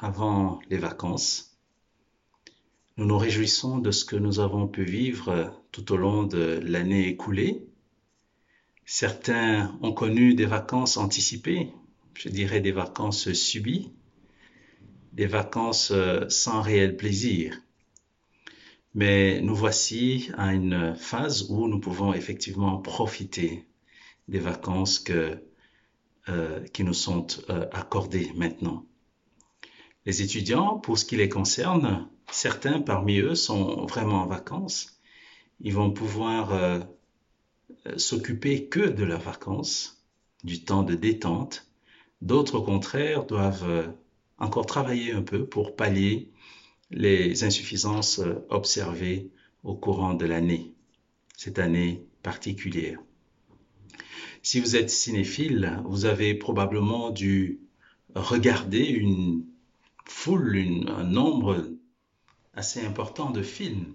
avant les vacances. Nous nous réjouissons de ce que nous avons pu vivre tout au long de l'année écoulée. Certains ont connu des vacances anticipées, je dirais des vacances subies, des vacances sans réel plaisir. Mais nous voici à une phase où nous pouvons effectivement profiter des vacances euh, qui nous sont euh, accordées maintenant. Les étudiants, pour ce qui les concerne, certains parmi eux sont vraiment en vacances. Ils vont pouvoir euh, s'occuper que de leurs vacances, du temps de détente. D'autres, au contraire, doivent euh, encore travailler un peu pour pallier les insuffisances euh, observées au courant de l'année, cette année particulière. Si vous êtes cinéphile, vous avez probablement dû regarder une foule, un nombre assez important de films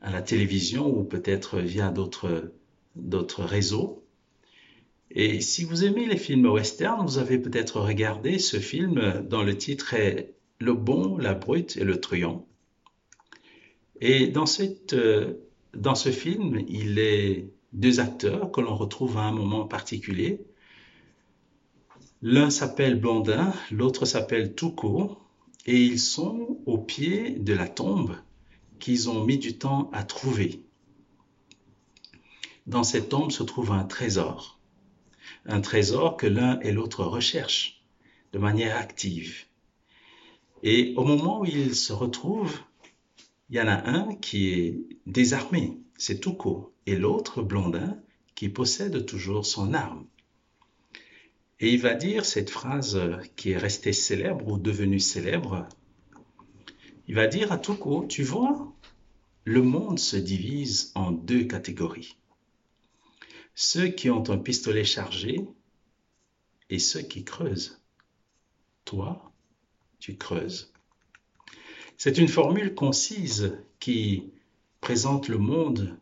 à la télévision ou peut-être via d'autres réseaux. Et si vous aimez les films western, vous avez peut-être regardé ce film dont le titre est Le bon, la brute et le truand. Et dans ce film, il est deux acteurs que l'on retrouve à un moment particulier. L'un s'appelle Blondin, l'autre s'appelle Touko, et ils sont au pied de la tombe qu'ils ont mis du temps à trouver. Dans cette tombe se trouve un trésor, un trésor que l'un et l'autre recherchent de manière active. Et au moment où ils se retrouvent, il y en a un qui est désarmé, c'est Touko, et l'autre, Blondin, qui possède toujours son arme. Et il va dire cette phrase qui est restée célèbre ou devenue célèbre. Il va dire à Touko, tu vois, le monde se divise en deux catégories. Ceux qui ont un pistolet chargé et ceux qui creusent. Toi, tu creuses. C'est une formule concise qui présente le monde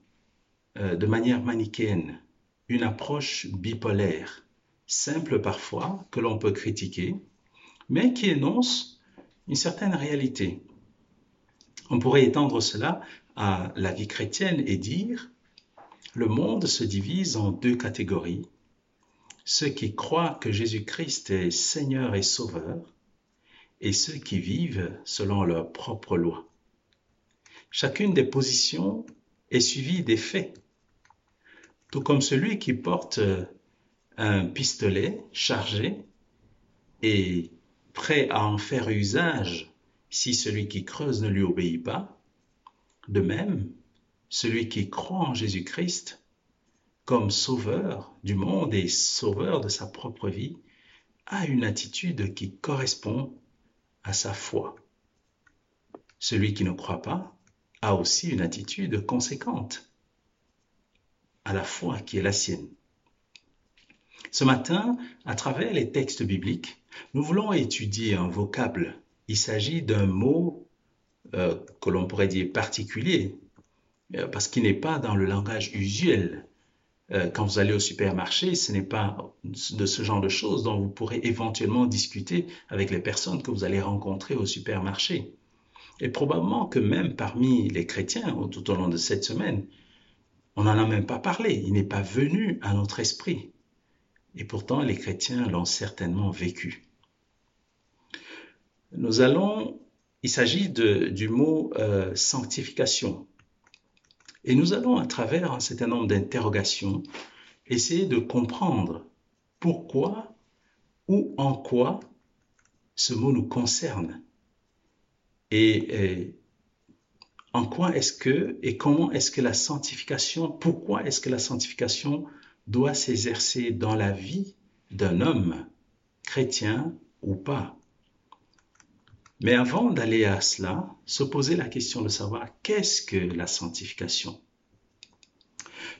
euh, de manière manichéenne, une approche bipolaire simple parfois, que l'on peut critiquer, mais qui énonce une certaine réalité. On pourrait étendre cela à la vie chrétienne et dire, le monde se divise en deux catégories, ceux qui croient que Jésus-Christ est Seigneur et Sauveur, et ceux qui vivent selon leur propre loi. Chacune des positions est suivie des faits, tout comme celui qui porte un pistolet chargé et prêt à en faire usage si celui qui creuse ne lui obéit pas. De même, celui qui croit en Jésus-Christ comme sauveur du monde et sauveur de sa propre vie a une attitude qui correspond à sa foi. Celui qui ne croit pas a aussi une attitude conséquente à la foi qui est la sienne. Ce matin, à travers les textes bibliques, nous voulons étudier un vocable. Il s'agit d'un mot euh, que l'on pourrait dire particulier, euh, parce qu'il n'est pas dans le langage usuel. Euh, quand vous allez au supermarché, ce n'est pas de ce genre de choses dont vous pourrez éventuellement discuter avec les personnes que vous allez rencontrer au supermarché. Et probablement que même parmi les chrétiens, tout au long de cette semaine, on n'en a même pas parlé, il n'est pas venu à notre esprit. Et pourtant, les chrétiens l'ont certainement vécu. Nous allons, il s'agit du mot euh, sanctification. Et nous allons, à travers un certain nombre d'interrogations, essayer de comprendre pourquoi ou en quoi ce mot nous concerne. Et, et en quoi est-ce que et comment est-ce que la sanctification, pourquoi est-ce que la sanctification doit s'exercer dans la vie d'un homme, chrétien ou pas. Mais avant d'aller à cela, se poser la question de savoir qu'est-ce que la sanctification.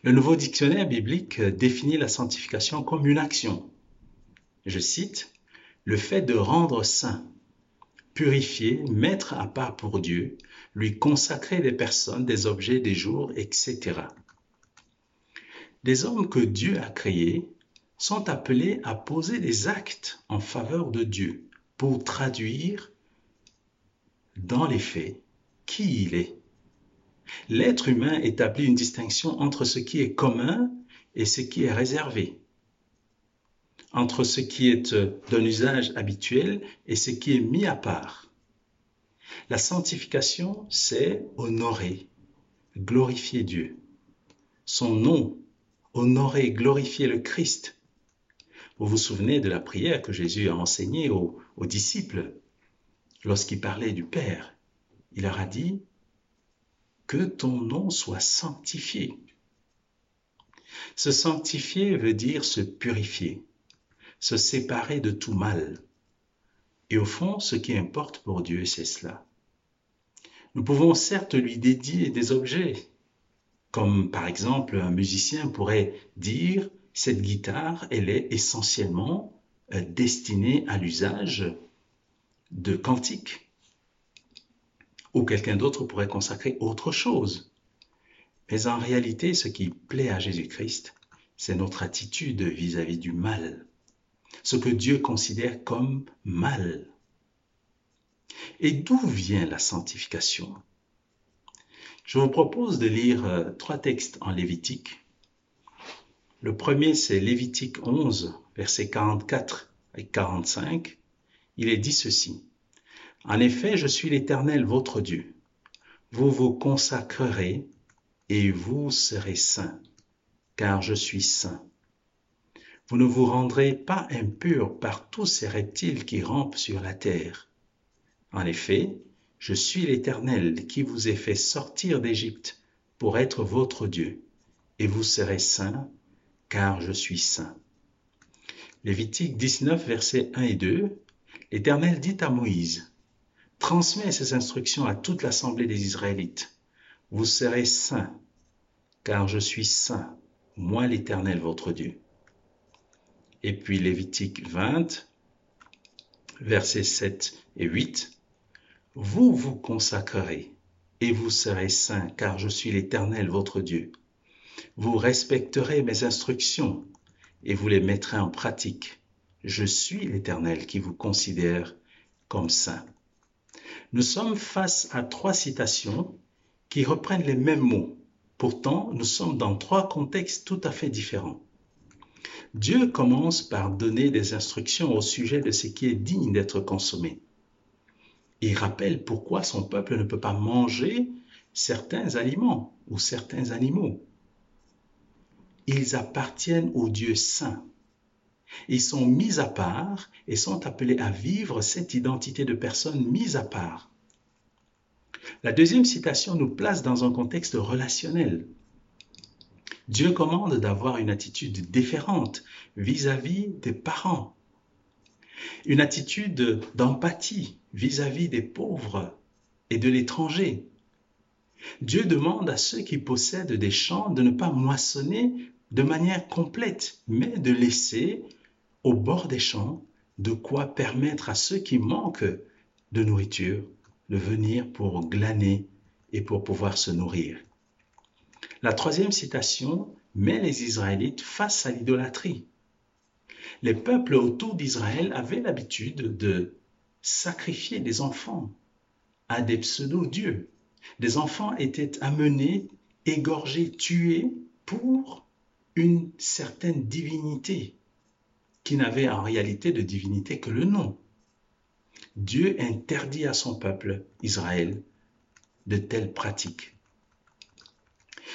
Le nouveau dictionnaire biblique définit la sanctification comme une action. Je cite, le fait de rendre saint, purifier, mettre à part pour Dieu, lui consacrer des personnes, des objets, des jours, etc. Les hommes que Dieu a créés sont appelés à poser des actes en faveur de Dieu pour traduire dans les faits qui il est. L'être humain établit une distinction entre ce qui est commun et ce qui est réservé, entre ce qui est d'un usage habituel et ce qui est mis à part. La sanctification, c'est honorer, glorifier Dieu. Son nom, honorer, glorifier le Christ. Vous vous souvenez de la prière que Jésus a enseignée aux, aux disciples lorsqu'il parlait du Père. Il leur a dit, que ton nom soit sanctifié. Se sanctifier veut dire se purifier, se séparer de tout mal. Et au fond, ce qui importe pour Dieu, c'est cela. Nous pouvons certes lui dédier des objets, comme par exemple un musicien pourrait dire, cette guitare, elle est essentiellement euh, destinée à l'usage de cantiques. Ou quelqu'un d'autre pourrait consacrer autre chose. Mais en réalité, ce qui plaît à Jésus-Christ, c'est notre attitude vis-à-vis du mal, ce que Dieu considère comme mal. Et d'où vient la sanctification? Je vous propose de lire euh, trois textes en Lévitique. Le premier, c'est Lévitique 11, versets 44 et 45. Il est dit ceci. En effet, je suis l'Éternel, votre Dieu. Vous vous consacrerez et vous serez saints, car je suis saint. Vous ne vous rendrez pas impurs par tous ces reptiles qui rampent sur la terre. En effet, je suis l'Éternel qui vous ai fait sortir d'Égypte pour être votre Dieu, et vous serez saints, car je suis saint. Lévitique 19, versets 1 et 2, l'Éternel dit à Moïse, Transmets ces instructions à toute l'assemblée des Israélites. Vous serez saints, car je suis saint, moi l'Éternel votre Dieu. Et puis Lévitique 20, versets 7 et 8, vous vous consacrerez et vous serez saints, car je suis l'Éternel votre Dieu. Vous respecterez mes instructions et vous les mettrez en pratique. Je suis l'Éternel qui vous considère comme saint. Nous sommes face à trois citations qui reprennent les mêmes mots. Pourtant, nous sommes dans trois contextes tout à fait différents. Dieu commence par donner des instructions au sujet de ce qui est digne d'être consommé il rappelle pourquoi son peuple ne peut pas manger certains aliments ou certains animaux. Ils appartiennent au Dieu saint. Ils sont mis à part et sont appelés à vivre cette identité de personnes mises à part. La deuxième citation nous place dans un contexte relationnel. Dieu commande d'avoir une attitude différente vis-à-vis des parents, une attitude d'empathie vis-à-vis des pauvres et de l'étranger. Dieu demande à ceux qui possèdent des champs de ne pas moissonner de manière complète, mais de laisser au bord des champs de quoi permettre à ceux qui manquent de nourriture de venir pour glaner et pour pouvoir se nourrir. La troisième citation met les Israélites face à l'idolâtrie les peuples autour d'Israël avaient l'habitude de sacrifier des enfants à des pseudo-dieux. Des enfants étaient amenés, égorgés, tués pour une certaine divinité qui n'avait en réalité de divinité que le nom. Dieu interdit à son peuple, Israël, de telles pratiques.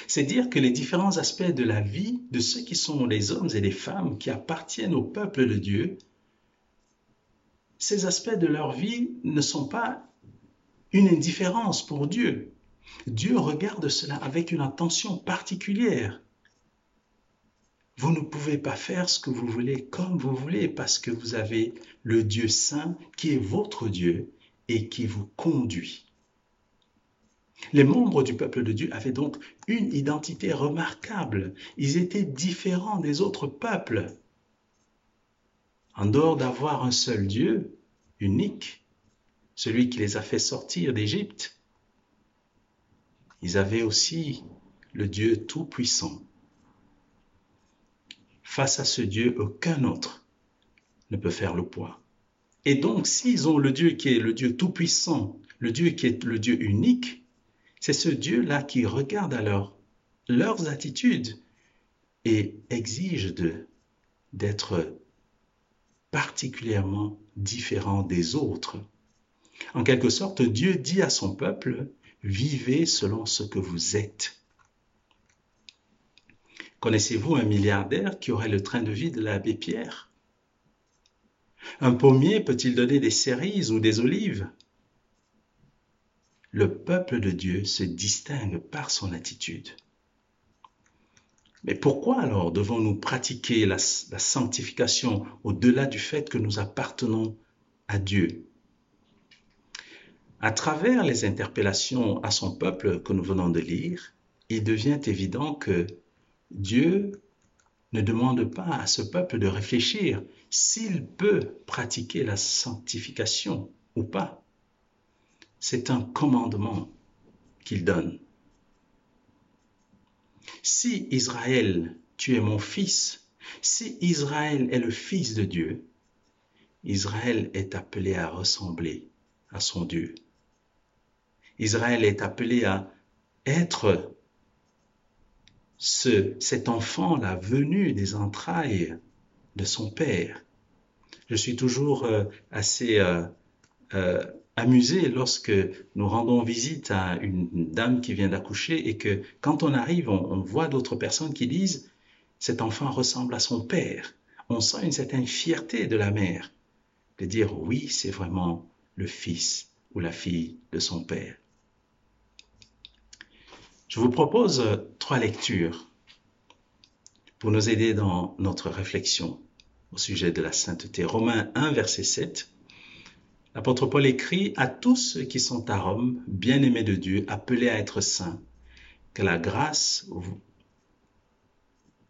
C'est dire que les différents aspects de la vie de ceux qui sont les hommes et les femmes qui appartiennent au peuple de Dieu, ces aspects de leur vie ne sont pas une indifférence pour Dieu. Dieu regarde cela avec une attention particulière. Vous ne pouvez pas faire ce que vous voulez comme vous voulez parce que vous avez le Dieu saint qui est votre Dieu et qui vous conduit. Les membres du peuple de Dieu avaient donc une identité remarquable. Ils étaient différents des autres peuples. En dehors d'avoir un seul Dieu, unique, celui qui les a fait sortir d'Égypte, ils avaient aussi le Dieu Tout-Puissant. Face à ce Dieu, aucun autre ne peut faire le poids. Et donc, s'ils ont le Dieu qui est le Dieu tout-puissant, le Dieu qui est le Dieu unique, c'est ce Dieu-là qui regarde alors leurs attitudes et exige d'être particulièrement différents des autres. En quelque sorte, Dieu dit à son peuple, vivez selon ce que vous êtes. Connaissez-vous un milliardaire qui aurait le train de vie de l'abbé Pierre? Un pommier peut-il donner des cerises ou des olives? Le peuple de Dieu se distingue par son attitude. Mais pourquoi alors devons-nous pratiquer la, sanctification au-delà du fait que nous appartenons à Dieu? À travers les interpellations à son peuple que nous venons de lire, il devient évident que Dieu ne demande pas à ce peuple de réfléchir s'il peut pratiquer la sanctification ou pas. C'est un commandement qu'il donne. Si Israël, tu es mon fils, si Israël est le fils de Dieu, Israël est appelé à ressembler à son Dieu. Israël est appelé à être ce, cet enfant, la venue des entrailles de son Père. Je suis toujours euh, assez euh, euh, amusé lorsque nous rendons visite à une dame qui vient d'accoucher et que quand on arrive, on, voit d'autres personnes qui disent cet enfant ressemble à son père. On sent une certaine fierté de la mère de dire oui, c'est vraiment le fils ou la fille de son père. Je vous propose trois lectures pour nous aider dans notre réflexion au sujet de la sainteté. Romains 1, verset 7. L'apôtre Paul écrit à tous ceux qui sont à Rome, bien-aimés de Dieu, appelés à être saints, que la grâce,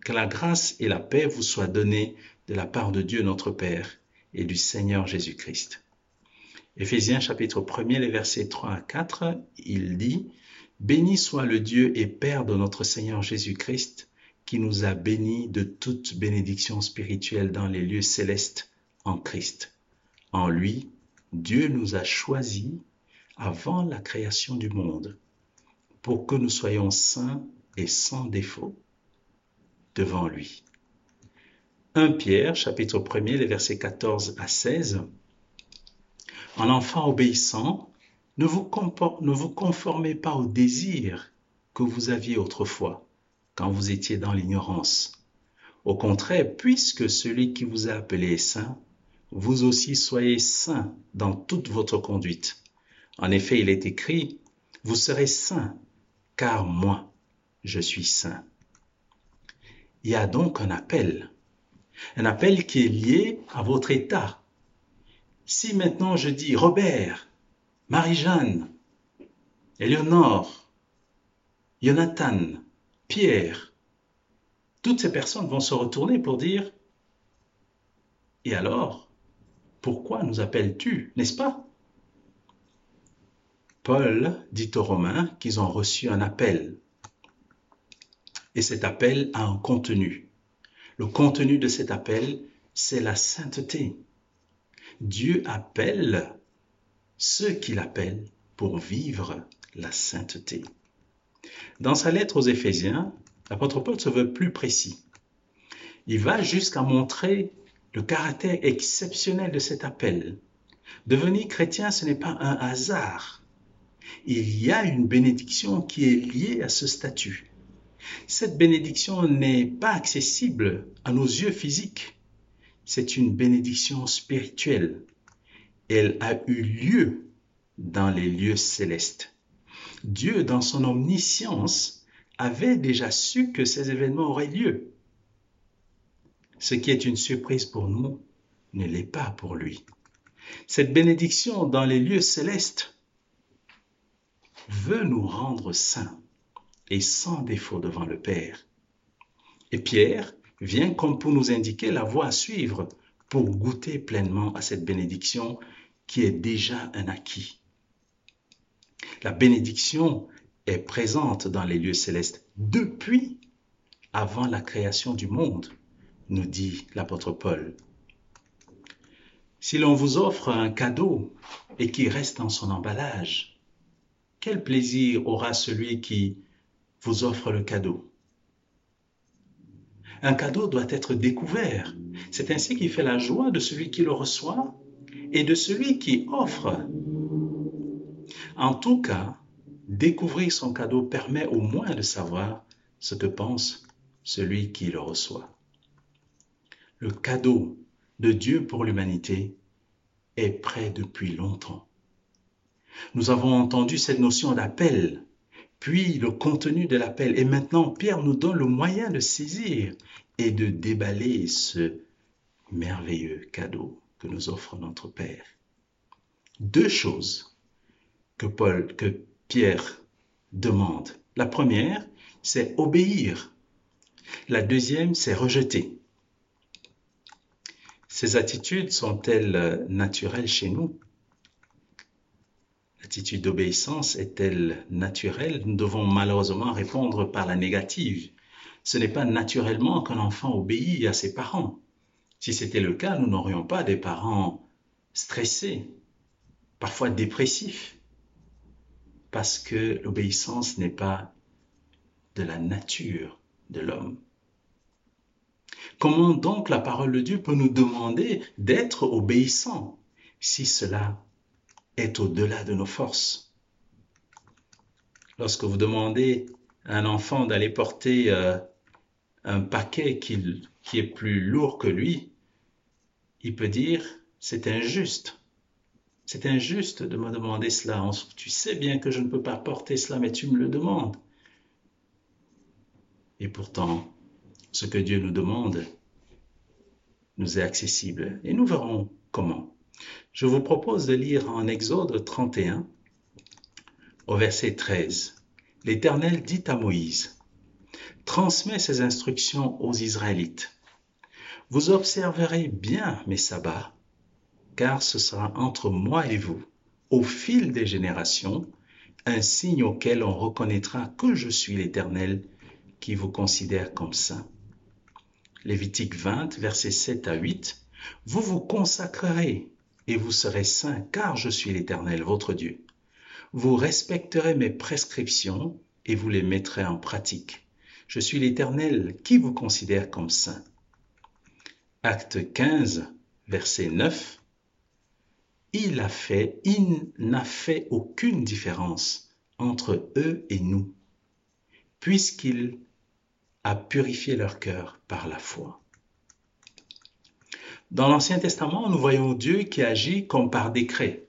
que la grâce et la paix vous soient données de la part de Dieu notre Père et du Seigneur Jésus-Christ. Éphésiens chapitre 1 les versets 3 à 4, il dit, Béni soit le Dieu et Père de notre Seigneur Jésus-Christ, qui nous a bénis de toute bénédiction spirituelle dans les lieux célestes en Christ. En lui, Dieu nous a choisis avant la création du monde pour que nous soyons saints et sans défaut devant lui. 1 Pierre, chapitre 1 les versets 14 à 16. En enfant obéissant, ne vous, ne vous conformez pas au désir que vous aviez autrefois, quand vous étiez dans l'ignorance. Au contraire, puisque celui qui vous a appelé est saint, vous aussi soyez saints dans toute votre conduite. En effet, il est écrit, vous serez saints, car moi, je suis saint. Il y a donc un appel, un appel qui est lié à votre état. Si maintenant je dis Robert, Marie-Jeanne, Éléonore, Jonathan, Pierre, toutes ces personnes vont se retourner pour dire, et alors? Pourquoi nous appelles-tu, n'est-ce pas? Paul dit aux Romains qu'ils ont reçu un appel. Et cet appel a un contenu. Le contenu de cet appel, c'est la sainteté. Dieu appelle ceux qu'il appelle pour vivre la sainteté. Dans sa lettre aux Éphésiens, l'apôtre Paul se veut plus précis. Il va jusqu'à montrer le caractère exceptionnel de cet appel. Devenir chrétien, ce n'est pas un hasard. Il y a une bénédiction qui est liée à ce statut. Cette bénédiction n'est pas accessible à nos yeux physiques. C'est une bénédiction spirituelle. Elle a eu lieu dans les lieux célestes. Dieu, dans son omniscience, avait déjà su que ces événements auraient lieu. Ce qui est une surprise pour nous ne l'est pas pour lui. Cette bénédiction dans les lieux célestes veut nous rendre saints et sans défaut devant le Père. Et Pierre vient comme pour nous indiquer la voie à suivre pour goûter pleinement à cette bénédiction qui est déjà un acquis. La bénédiction est présente dans les lieux célestes depuis avant la création du monde nous dit l'apôtre Paul. Si l'on vous offre un cadeau et qui reste dans son emballage, quel plaisir aura celui qui vous offre le cadeau? Un cadeau doit être découvert. C'est ainsi qu'il fait la joie de celui qui le reçoit et de celui qui offre. En tout cas, découvrir son cadeau permet au moins de savoir ce que pense celui qui le reçoit. Le cadeau de Dieu pour l'humanité est prêt depuis longtemps. Nous avons entendu cette notion d'appel, puis le contenu de l'appel, et maintenant Pierre nous donne le moyen de saisir et de déballer ce merveilleux cadeau que nous offre notre Père. Deux choses que Pierre demande. La première, c'est obéir. La deuxième, c'est rejeter. Ces attitudes sont-elles naturelles chez nous? L'attitude d'obéissance est-elle naturelle? Nous devons malheureusement répondre par la négative. Ce n'est pas naturellement qu'un enfant obéit à ses parents. Si c'était le cas, nous n'aurions pas des parents stressés, parfois dépressifs, parce que l'obéissance n'est pas de la nature de l'homme. Comment donc la parole de Dieu peut nous demander d'être obéissants si cela est au-delà de nos forces? Lorsque vous demandez à un enfant d'aller porter euh, un paquet qui, qui est plus lourd que lui, il peut dire, c'est injuste. C'est injuste de me demander cela. Tu sais bien que je ne peux pas porter cela, mais tu me le demandes. Et pourtant, ce que Dieu nous demande nous est accessible. Et nous verrons comment. Je vous propose de lire en Exode 31, au verset 13. L'Éternel dit à Moïse, Transmets ces instructions aux Israélites vous observerez bien mes sabbats, car ce sera entre moi et vous, au fil des générations, un signe auquel on reconnaîtra que je suis l'Éternel qui vous considère comme saint. Lévitique 20, versets 7 à 8. Vous vous consacrerez et vous serez saints, car je suis l'Éternel, votre Dieu. Vous respecterez mes prescriptions et vous les mettrez en pratique. Je suis l'Éternel qui vous considère comme saint. Acte 15, verset 9, il a fait, il n'a fait aucune différence entre eux et nous, puisqu'il a purifié leur cœur par la foi. Dans l'Ancien Testament, nous voyons Dieu qui agit comme par décret.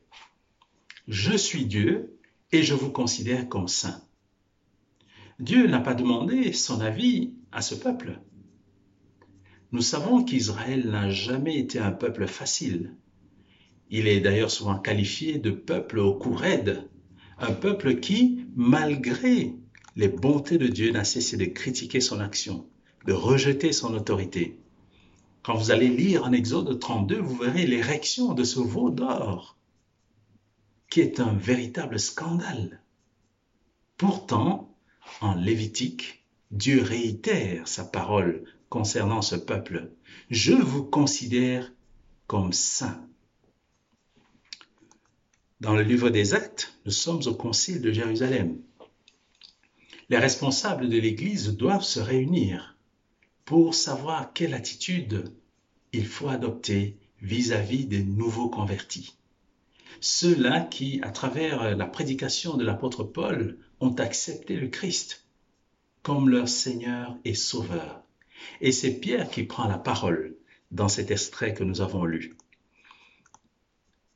Je suis Dieu et je vous considère comme saint. Dieu n'a pas demandé son avis à ce peuple. Nous savons qu'Israël n'a jamais été un peuple facile. Il est d'ailleurs souvent qualifié de peuple au cou raide, un peuple qui, malgré les bontés de Dieu, n'a cessé de critiquer son action, de rejeter son autorité. Quand vous allez lire en Exode 32, vous verrez l'érection de ce veau d'or, qui est un véritable scandale. Pourtant, en Lévitique, Dieu réitère sa parole concernant ce peuple. Je vous considère comme saint. Dans le livre des Actes, nous sommes au concile de Jérusalem. Les responsables de l'Église doivent se réunir pour savoir quelle attitude il faut adopter vis-à-vis des nouveaux convertis. Ceux-là qui, à travers la prédication de l'apôtre Paul, ont accepté le Christ comme leur Seigneur et Sauveur. Et c'est Pierre qui prend la parole dans cet extrait que nous avons lu.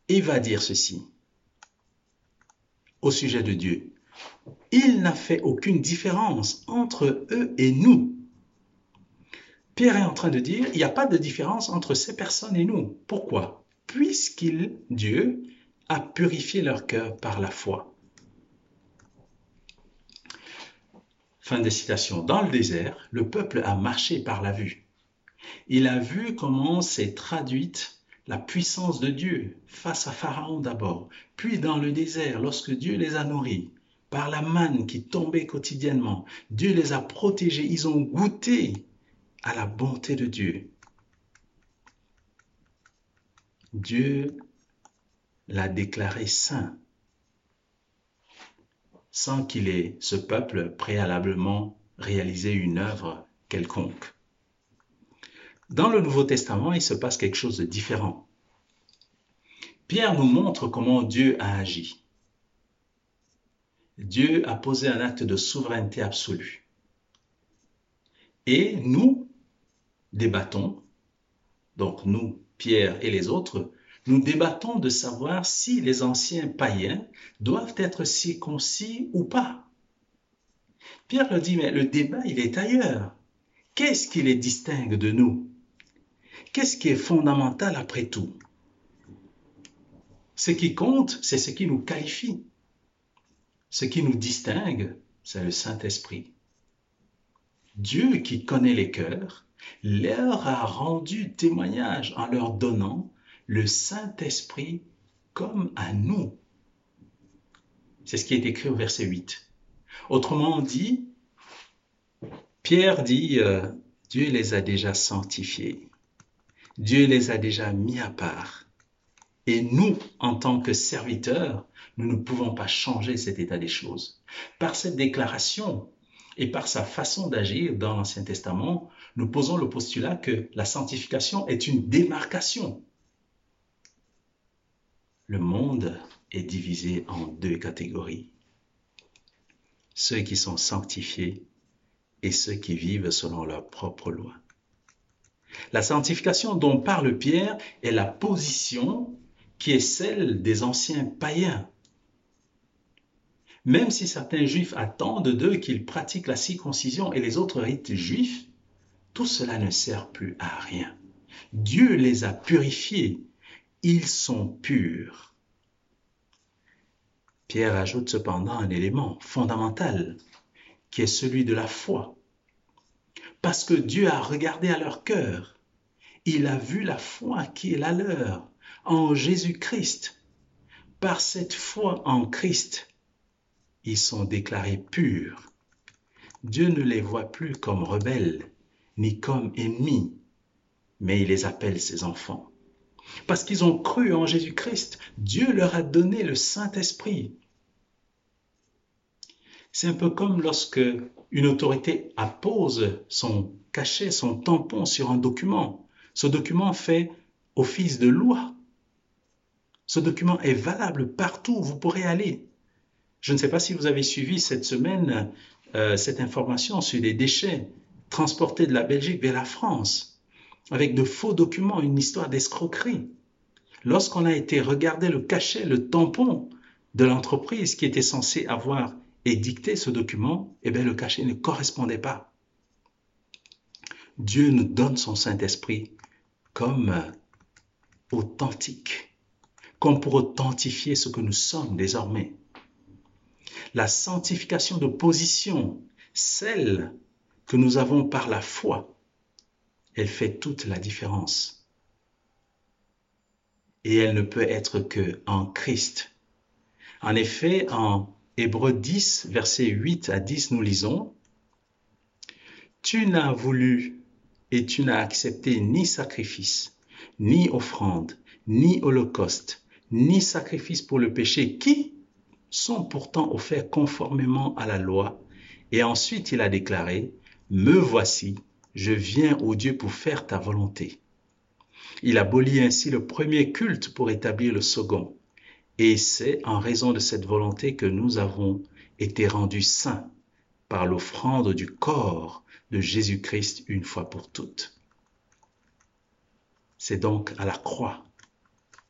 Il va dire ceci au sujet de Dieu. Il n'a fait aucune différence entre eux et nous. Pierre est en train de dire, il n'y a pas de différence entre ces personnes et nous. Pourquoi? Puisqu'il, Dieu, a purifié leur cœur par la foi. Fin de citation. Dans le désert, le peuple a marché par la vue. Il a vu comment s'est traduite la puissance de Dieu face à Pharaon d'abord, puis dans le désert, lorsque Dieu les a nourris par la manne qui tombait quotidiennement. Dieu les a protégés, ils ont goûté à la bonté de Dieu. Dieu l'a déclaré saint sans qu'il ait, ce peuple, préalablement réalisé une œuvre quelconque. Dans le Nouveau Testament, il se passe quelque chose de différent. Pierre nous montre comment Dieu a agi. Dieu a posé un acte de souveraineté absolue. Et nous débattons, donc nous, Pierre et les autres, nous débattons de savoir si les anciens païens doivent être circoncis ou pas. Pierre leur dit, mais le débat, il est ailleurs. Qu'est-ce qui les distingue de nous? Qu'est-ce qui est fondamental après tout? Ce qui compte, c'est ce qui nous qualifie. Ce qui nous distingue, c'est le Saint-Esprit. Dieu qui connaît les cœurs leur a rendu témoignage en leur donnant le Saint-Esprit comme à nous. C'est ce qui est écrit au verset 8. Autrement dit, Pierre dit, euh, Dieu les a déjà sanctifiés. Dieu les a déjà mis à part. Et nous, en tant que serviteurs, nous ne pouvons pas changer cet état des choses. Par cette déclaration et par sa façon d'agir dans l'Ancien Testament, nous posons le postulat que la sanctification est une démarcation le monde est divisé en deux catégories. Ceux qui sont sanctifiés et ceux qui vivent selon leur propre loi. La sanctification dont parle Pierre est la position qui est celle des anciens païens. Même si certains juifs attendent d'eux qu'ils pratiquent la circoncision et les autres rites juifs, tout cela ne sert plus à rien. Dieu les a purifiés ils sont purs. Pierre ajoute cependant un élément fondamental, qui est celui de la foi. Parce que Dieu a regardé à leur cœur, il a vu la foi qui est la leur en Jésus-Christ. Par cette foi en Christ, ils sont déclarés purs. Dieu ne les voit plus comme rebelles, ni comme ennemis, mais il les appelle ses enfants. Parce qu'ils ont cru en Jésus-Christ, Dieu leur a donné le Saint-Esprit. C'est un peu comme lorsque une autorité appose son cachet, son tampon sur un document. Ce document fait office de loi. Ce document est valable partout où vous pourrez aller. Je ne sais pas si vous avez suivi cette semaine euh, cette information sur les déchets transportés de la Belgique vers la France avec de faux documents, une histoire d'escroquerie. Lorsqu'on a été regarder le cachet, le tampon de l'entreprise qui était censée avoir édicté ce document, eh bien le cachet ne correspondait pas. Dieu nous donne son Saint-Esprit comme authentique, comme pour authentifier ce que nous sommes désormais. La sanctification de position, celle que nous avons par la foi, elle fait toute la différence. Et elle ne peut être que en Christ. En effet, en Hébreu 10, versets 8 à 10, nous lisons, Tu n'as voulu et tu n'as accepté ni sacrifice, ni offrande, ni holocauste, ni sacrifice pour le péché, qui sont pourtant offerts conformément à la loi. Et ensuite il a déclaré, Me voici, je viens, au Dieu, pour faire ta volonté. Il abolit ainsi le premier culte pour établir le second. Et c'est en raison de cette volonté que nous avons été rendus saints par l'offrande du corps de Jésus-Christ une fois pour toutes. C'est donc à la croix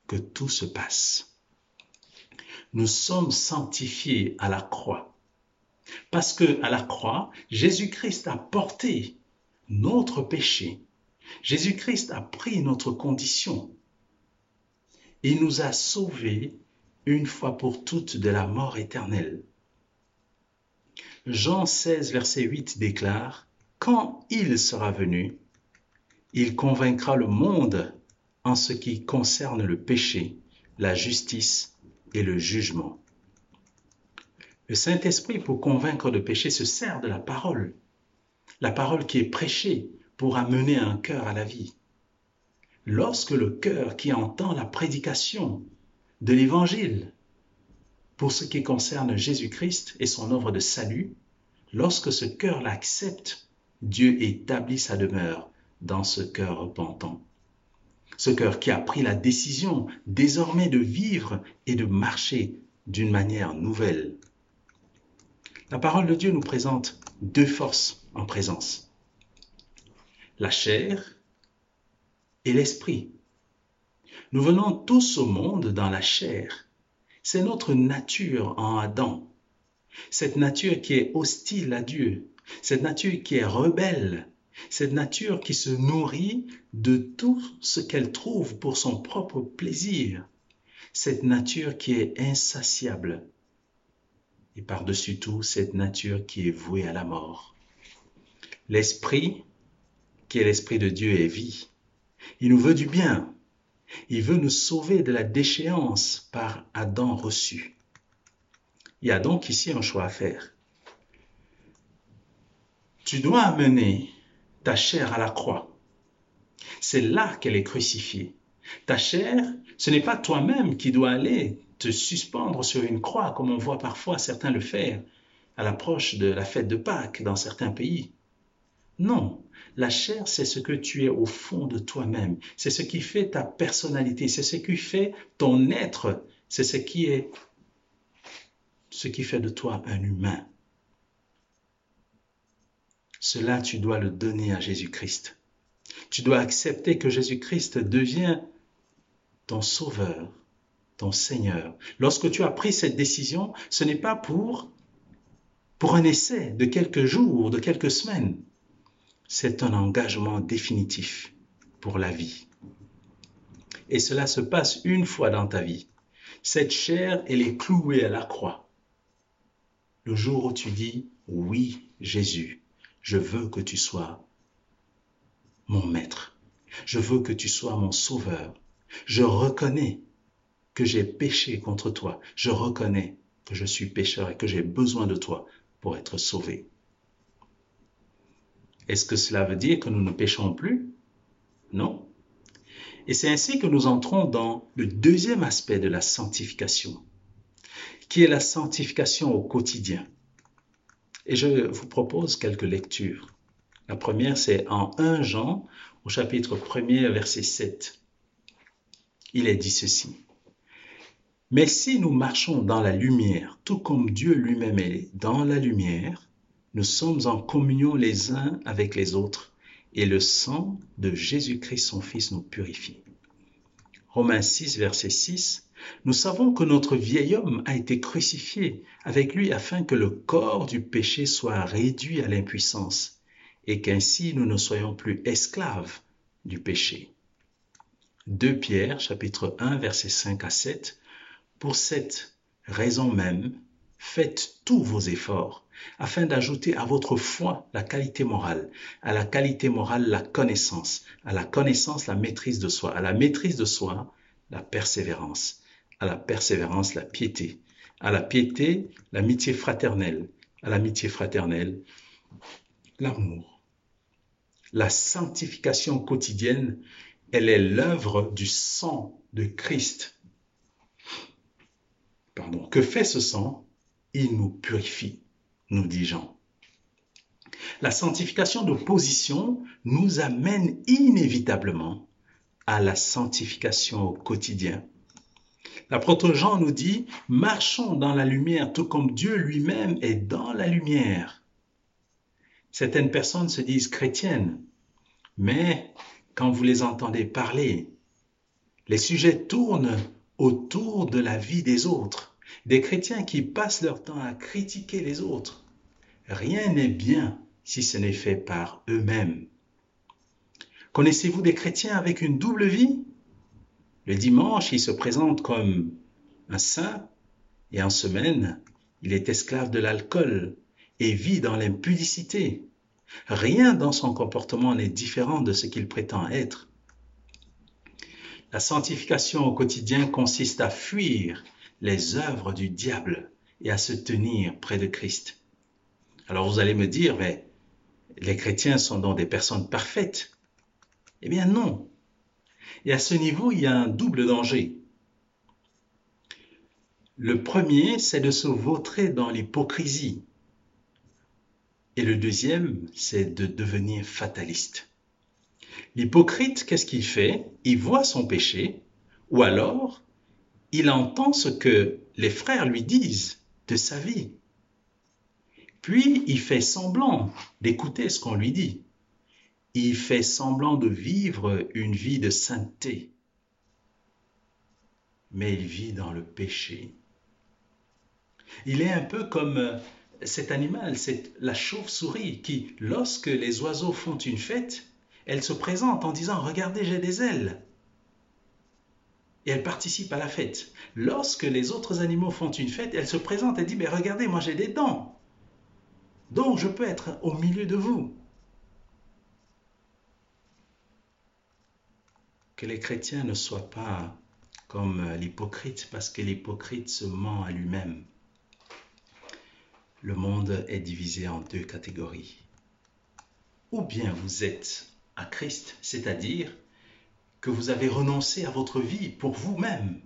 que tout se passe. Nous sommes sanctifiés à la croix parce que à la croix, Jésus-Christ a porté notre péché. Jésus-Christ a pris notre condition. Il nous a sauvés une fois pour toutes de la mort éternelle. Jean 16, verset 8 déclare, Quand il sera venu, il convaincra le monde en ce qui concerne le péché, la justice et le jugement. Le Saint-Esprit, pour convaincre de péché, se sert de la parole la parole qui est prêchée pour amener un cœur à la vie. lorsque le cœur qui entend la prédication de l'Évangile pour ce qui concerne Jésus-Christ et son œuvre de salut, lorsque ce cœur l'accepte, Dieu établit sa demeure dans ce cœur repentant. Ce cœur qui a pris la décision désormais de vivre et de marcher d'une manière nouvelle. La parole de Dieu nous présente deux forces en présence. La chair et l'esprit. Nous venons tous au monde dans la chair. C'est notre nature en Adam. Cette nature qui est hostile à Dieu. Cette nature qui est rebelle. Cette nature qui se nourrit de tout ce qu'elle trouve pour son propre plaisir. Cette nature qui est insatiable. Et par-dessus tout, cette nature qui est vouée à la mort. L'esprit, qui est l'esprit de Dieu, est vie. Il nous veut du bien. Il veut nous sauver de la déchéance par Adam reçu. Il y a donc ici un choix à faire. Tu dois amener ta chair à la croix. C'est là qu'elle est crucifiée. Ta chair, ce n'est pas toi-même qui dois aller te suspendre sur une croix comme on voit parfois certains le faire à l'approche de la fête de Pâques dans certains pays. Non, la chair, c'est ce que tu es au fond de toi-même. C'est ce qui fait ta personnalité. C'est ce qui fait ton être. C'est ce qui est ce qui fait de toi un humain. Cela, tu dois le donner à Jésus-Christ. Tu dois accepter que Jésus-Christ devient ton sauveur, ton Seigneur. Lorsque tu as pris cette décision, ce n'est pas pour, pour un essai de quelques jours, de quelques semaines c'est un engagement définitif pour la vie. Et cela se passe une fois dans ta vie. Cette chair, elle est clouée à la croix. Le jour où tu dis, oui, Jésus, je veux que tu sois mon maître. Je veux que tu sois mon sauveur. Je reconnais que j'ai péché contre toi. Je reconnais que je suis pécheur et que j'ai besoin de toi pour être sauvé. Est-ce que cela veut dire que nous ne péchons plus? Non. Et c'est ainsi que nous entrons dans le deuxième aspect de la sanctification, qui est la sanctification au quotidien. Et je vous propose quelques lectures. La première, c'est en 1 Jean, au chapitre 1er, verset 7. Il est dit ceci. Mais si nous marchons dans la lumière, tout comme Dieu lui-même est dans la lumière, nous sommes en communion les uns avec les autres et le sang de Jésus-Christ son Fils nous purifie. Romains 6, verset 6, nous savons que notre vieil homme a été crucifié avec lui afin que le corps du péché soit réduit à l'impuissance et qu'ainsi nous ne soyons plus esclaves du péché. 2 Pierre chapitre 1 verset 5 à 7 Pour cette raison même, faites tous vos efforts afin d'ajouter à votre foi la qualité morale, à la qualité morale la connaissance, à la connaissance la maîtrise de soi, à la maîtrise de soi la persévérance, à la persévérance la piété, à la piété l'amitié fraternelle, à l'amitié fraternelle l'amour. La sanctification quotidienne, elle est l'œuvre du sang de Christ. Pardon. Que fait ce sang? Il nous purifie nous dit Jean. La sanctification de position nous amène inévitablement à la sanctification au quotidien. L'apôtre Jean nous dit, marchons dans la lumière tout comme Dieu lui-même est dans la lumière. Certaines personnes se disent chrétiennes, mais quand vous les entendez parler, les sujets tournent autour de la vie des autres. Des chrétiens qui passent leur temps à critiquer les autres. Rien n'est bien si ce n'est fait par eux-mêmes. Connaissez-vous des chrétiens avec une double vie? Le dimanche, il se présente comme un saint et en semaine, il est esclave de l'alcool et vit dans l'impudicité. Rien dans son comportement n'est différent de ce qu'il prétend être. La sanctification au quotidien consiste à fuir les œuvres du diable et à se tenir près de Christ. Alors vous allez me dire, mais les chrétiens sont donc des personnes parfaites. Eh bien non. Et à ce niveau, il y a un double danger. Le premier, c'est de se vautrer dans l'hypocrisie. Et le deuxième, c'est de devenir fataliste. L'hypocrite, qu'est-ce qu'il fait? Il voit son péché, ou alors il entend ce que les frères lui disent de sa vie. Puis il fait semblant d'écouter ce qu'on lui dit. Il fait semblant de vivre une vie de sainteté. Mais il vit dans le péché. Il est un peu comme euh, cet animal, la chauve-souris qui, lorsque les oiseaux font une fête, elle se présente en disant Regardez, j'ai des ailes. Et elle participe à la fête. Lorsque les autres animaux font une fête, elle se présente et dit Mais regardez, moi j'ai des dents. Donc je peux être au milieu de vous. Que les chrétiens ne soient pas comme l'hypocrite, parce que l'hypocrite se ment à lui-même le monde est divisé en deux catégories. Ou bien vous êtes à Christ, c'est-à-dire que vous avez renoncé à votre vie pour vous-même.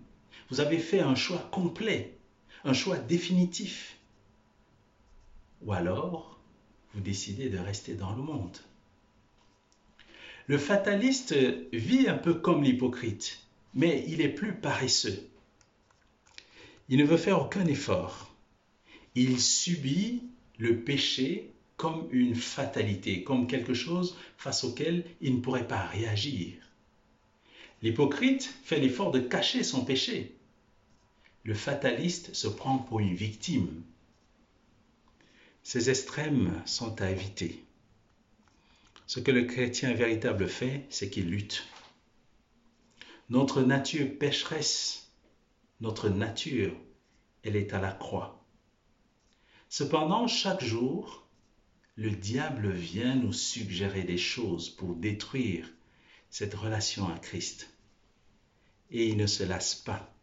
Vous avez fait un choix complet, un choix définitif. Ou alors, vous décidez de rester dans le monde. Le fataliste vit un peu comme l'hypocrite, mais il est plus paresseux. Il ne veut faire aucun effort il subit le péché comme une fatalité, comme quelque chose face auquel il ne pourrait pas réagir. L'hypocrite fait l'effort de cacher son péché. Le fataliste se prend pour une victime. Ces extrêmes sont à éviter. Ce que le chrétien véritable fait, c'est qu'il lutte. Notre nature pécheresse, notre nature, elle est à la croix. Cependant, chaque jour, le diable vient nous suggérer des choses pour détruire cette relation à Christ. Et il ne se lasse pas.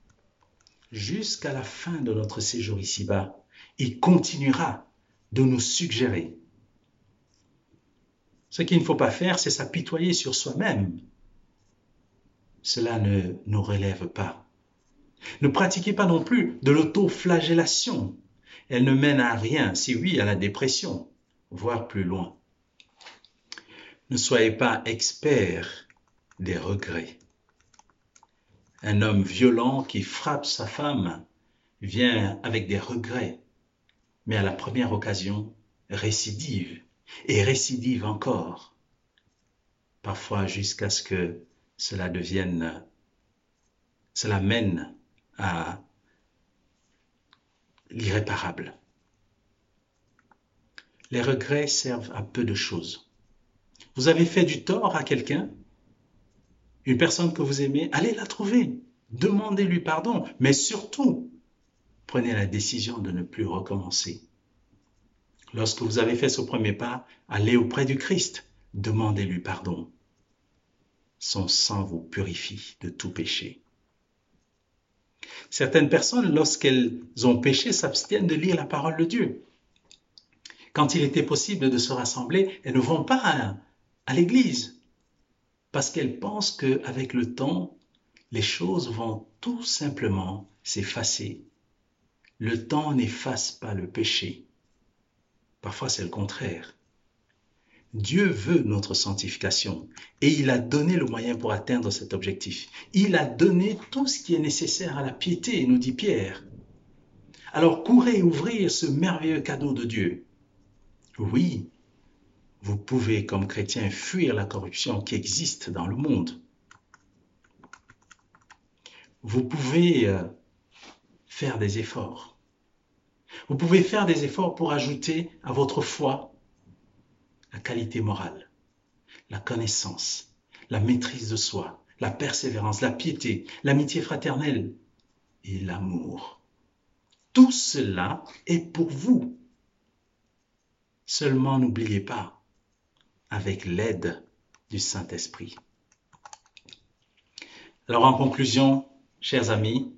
Jusqu'à la fin de notre séjour ici-bas, il continuera de nous suggérer. Ce qu'il ne faut pas faire, c'est s'apitoyer sur soi-même. Cela ne nous relève pas. Ne pratiquez pas non plus de l'autoflagellation elle ne mène à rien, si oui, à la dépression, voire plus loin. Ne soyez pas expert des regrets. Un homme violent qui frappe sa femme vient avec des regrets, mais à la première occasion, récidive et récidive encore, parfois jusqu'à ce que cela devienne, cela mène à l'irréparable. Les regrets servent à peu de choses. Vous avez fait du tort à quelqu'un, une personne que vous aimez, allez la trouver, demandez-lui pardon, mais surtout, prenez la décision de ne plus recommencer. Lorsque vous avez fait ce premier pas, allez auprès du Christ, demandez-lui pardon. Son sang vous purifie de tout péché. Certaines personnes, lorsqu'elles ont péché, s'abstiennent de lire la parole de Dieu. Quand il était possible de se rassembler, elles ne vont pas à, l'église parce qu'elles pensent qu'avec le temps, les choses vont tout simplement s'effacer. Le temps n'efface pas le péché. Parfois c'est le contraire. Dieu veut notre sanctification et il a donné le moyen pour atteindre cet objectif. Il a donné tout ce qui est nécessaire à la piété, nous dit Pierre. Alors courez ouvrir ce merveilleux cadeau de Dieu. Oui, vous pouvez comme chrétien fuir la corruption qui existe dans le monde. Vous pouvez euh, faire des efforts. Vous pouvez faire des efforts pour ajouter à votre foi la qualité morale, la connaissance, la maîtrise de soi, la persévérance, la piété, l'amitié fraternelle et l'amour. Tout cela est pour vous. Seulement n'oubliez pas, avec l'aide du Saint-Esprit. Alors en conclusion, chers amis,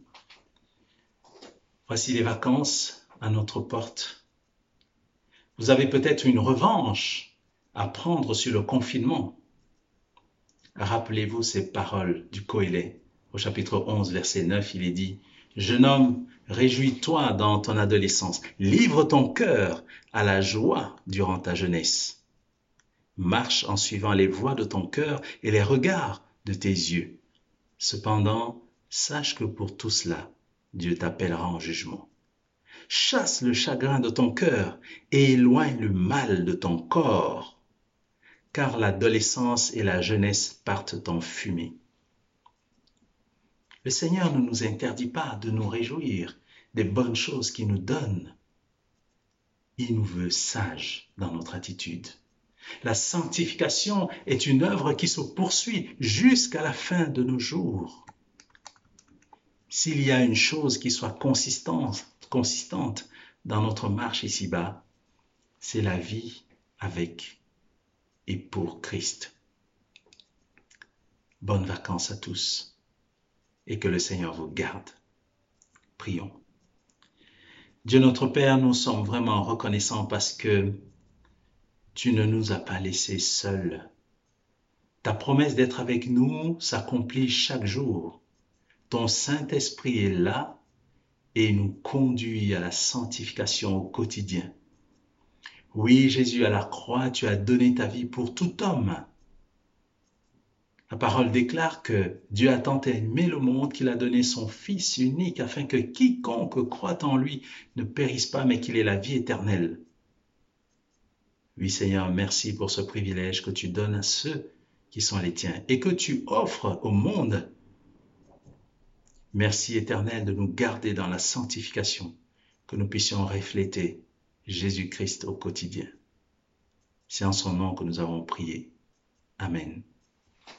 voici les vacances à notre porte. Vous avez peut-être une revanche à prendre sur le confinement. Rappelez-vous ces paroles du Coëlet. Au chapitre 11, verset 9, il est dit, Jeune homme, réjouis-toi dans ton adolescence, livre ton cœur à la joie durant ta jeunesse. Marche en suivant les voies de ton cœur et les regards de tes yeux. Cependant, sache que pour tout cela, Dieu t'appellera en jugement. Chasse le chagrin de ton cœur et éloigne le mal de ton corps, car l'adolescence et la jeunesse partent en fumée. Le Seigneur ne nous interdit pas de nous réjouir des bonnes choses qu'il nous donne. Il nous veut sages dans notre attitude. La sanctification est une œuvre qui se poursuit jusqu'à la fin de nos jours. S'il y a une chose qui soit consistante, consistante dans notre marche ici-bas, c'est la vie avec et pour Christ. Bonnes vacances à tous et que le Seigneur vous garde. Prions. Dieu notre Père, nous sommes vraiment reconnaissants parce que tu ne nous as pas laissés seuls. Ta promesse d'être avec nous s'accomplit chaque jour. Ton Saint-Esprit est là et nous conduit à la sanctification au quotidien. Oui, Jésus, à la croix, tu as donné ta vie pour tout homme. La parole déclare que Dieu a tant aimé le monde qu'il a donné son Fils unique afin que quiconque croit en lui ne périsse pas mais qu'il ait la vie éternelle. Oui Seigneur, merci pour ce privilège que tu donnes à ceux qui sont les tiens et que tu offres au monde Merci éternel de nous garder dans la sanctification, que nous puissions refléter Jésus-Christ au quotidien. C'est en son nom que nous avons prié. Amen.